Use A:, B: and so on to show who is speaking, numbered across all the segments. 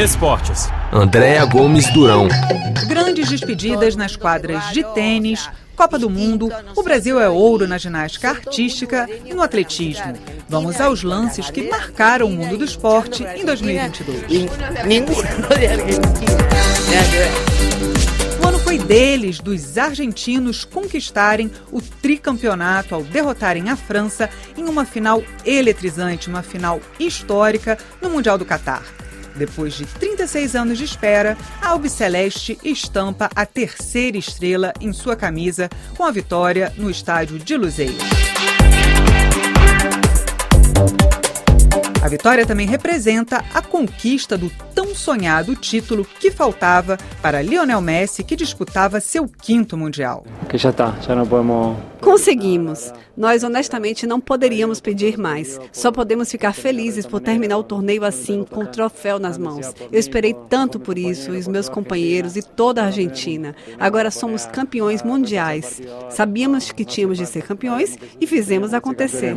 A: Esportes.
B: Andréa Gomes Durão.
C: Grandes despedidas nas quadras de tênis, Copa do Mundo, o Brasil é ouro na ginástica artística e no atletismo. Vamos aos lances que marcaram o mundo do esporte em 2022. O ano foi deles, dos argentinos, conquistarem o tricampeonato ao derrotarem a França em uma final eletrizante, uma final histórica no Mundial do Catar. Depois de 36 anos de espera, a Albiceleste estampa a terceira estrela em sua camisa com a vitória no estádio de Luzeiro. A vitória também representa a conquista do tão sonhado título que faltava para Lionel Messi, que disputava seu quinto Mundial.
D: Que já está, já não podemos
E: Conseguimos. Nós honestamente não poderíamos pedir mais. Só podemos ficar felizes por terminar o torneio assim, com o troféu nas mãos. Eu esperei tanto por isso, os meus companheiros e toda a Argentina. Agora somos campeões mundiais. Sabíamos que tínhamos de ser campeões e fizemos acontecer.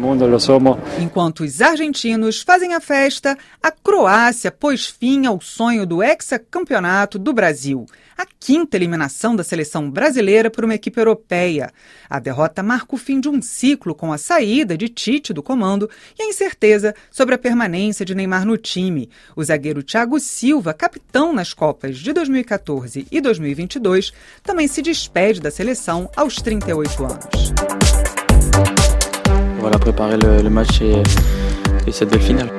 C: Enquanto os argentinos fazem a festa, a Croácia pôs fim ao sonho do hexacampeonato do Brasil a quinta eliminação da seleção brasileira por uma equipe europeia. A derrota marca o fim de um ciclo com a saída de Tite do comando e a incerteza sobre a permanência de Neymar no time. O zagueiro Thiago Silva, capitão nas Copas de 2014 e 2022, também se despede da seleção aos 38 anos.
D: Voilà, préparer le, le match et, et belle finale.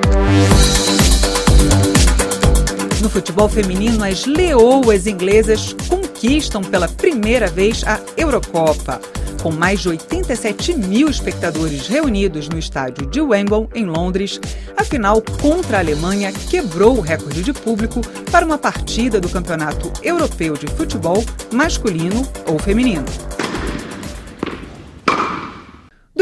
C: No futebol feminino, as leoas inglesas conquistam pela primeira vez a Eurocopa. Com mais de 87 mil espectadores reunidos no estádio de Wembley, em Londres, a final contra a Alemanha quebrou o recorde de público para uma partida do Campeonato Europeu de Futebol masculino ou feminino.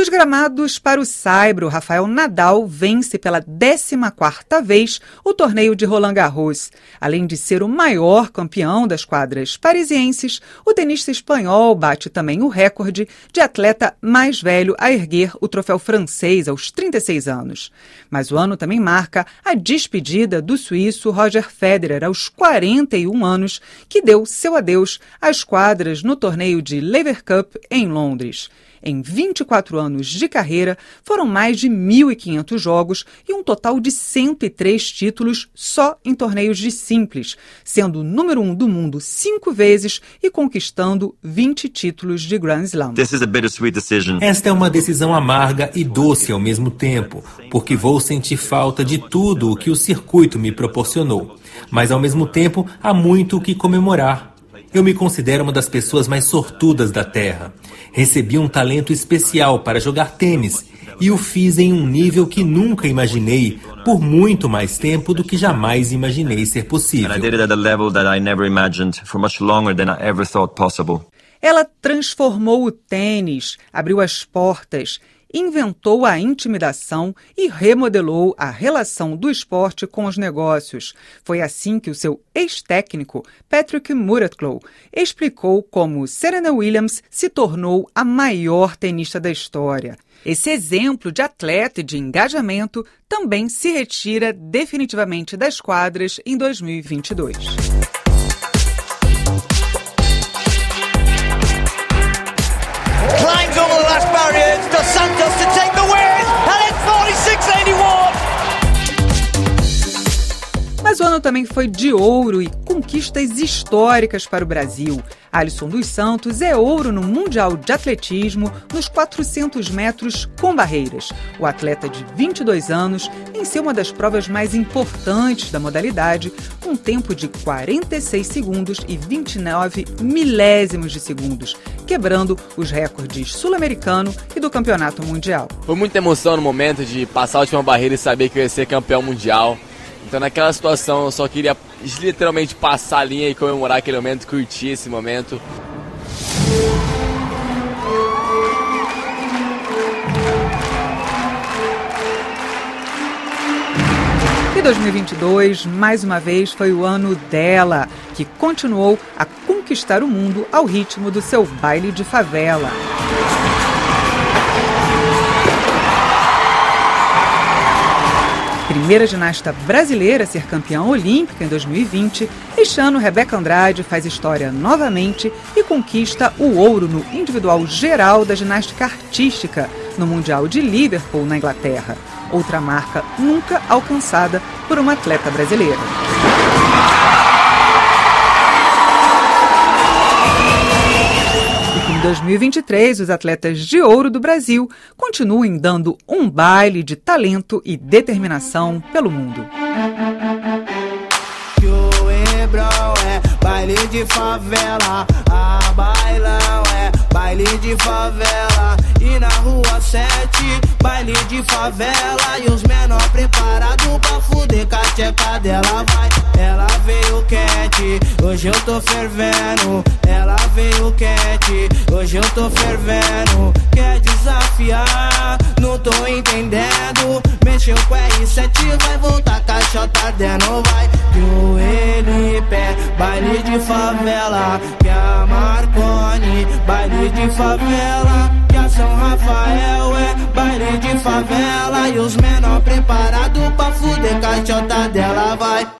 C: Dos gramados para o saibro, Rafael Nadal vence pela 14ª vez o torneio de Roland Garros. Além de ser o maior campeão das quadras parisienses, o tenista espanhol bate também o recorde de atleta mais velho a erguer o troféu francês aos 36 anos. Mas o ano também marca a despedida do suíço Roger Federer aos 41 anos, que deu seu adeus às quadras no torneio de Lever Cup em Londres. Em 24 anos de carreira, foram mais de 1.500 jogos e um total de 103 títulos só em torneios de simples, sendo o número um do mundo cinco vezes e conquistando 20 títulos de Grand Slam.
F: Esta é uma decisão amarga e doce ao mesmo tempo, porque vou sentir falta de tudo o que o circuito me proporcionou. Mas ao mesmo tempo, há muito o que comemorar. Eu me considero uma das pessoas mais sortudas da Terra. Recebi um talento especial para jogar tênis e o fiz em um nível que nunca imaginei por muito mais tempo do que jamais imaginei ser possível.
C: Ela transformou o tênis, abriu as portas inventou a intimidação e remodelou a relação do esporte com os negócios. Foi assim que o seu ex-técnico, Patrick Muratlow, explicou como Serena Williams se tornou a maior tenista da história. Esse exemplo de atleta e de engajamento também se retira definitivamente das quadras em 2022. Também foi de ouro e conquistas históricas para o Brasil. Alisson dos Santos é ouro no Mundial de Atletismo nos 400 metros com barreiras. O atleta de 22 anos venceu uma das provas mais importantes da modalidade, com um tempo de 46 segundos e 29 milésimos de segundos, quebrando os recordes sul-americano e do campeonato mundial.
G: Foi muita emoção no momento de passar a última barreira e saber que eu ia ser campeão mundial. Então naquela situação eu só queria literalmente passar a linha e comemorar aquele momento, curtir esse momento.
C: E 2022, mais uma vez, foi o ano dela, que continuou a conquistar o mundo ao ritmo do seu baile de favela.
H: Primeira ginasta brasileira a ser campeã olímpica em 2020, este ano Rebeca Andrade faz história novamente e conquista o ouro no individual geral da ginástica artística no Mundial de Liverpool, na Inglaterra. Outra marca nunca alcançada por uma atleta brasileira. 2023, os atletas de ouro do Brasil continuem dando um baile de talento e determinação pelo mundo. baile de favela, bailão é baile de favela. E na rua 7, baile de favela. E os menor preparado pra fuder com a tcheca dela vai. Ela veio quente, hoje eu tô fervendo. Ela veio quente, hoje eu tô fervendo. Quer desafiar? Não tô entendendo. Mexeu com R7, vai voltar caixota dentro, vai. Joelho e pé, baile de favela. Que a Marconi, baile de favela. São Rafael é baile de favela. E os menor preparado pra fuder caixota dela, vai.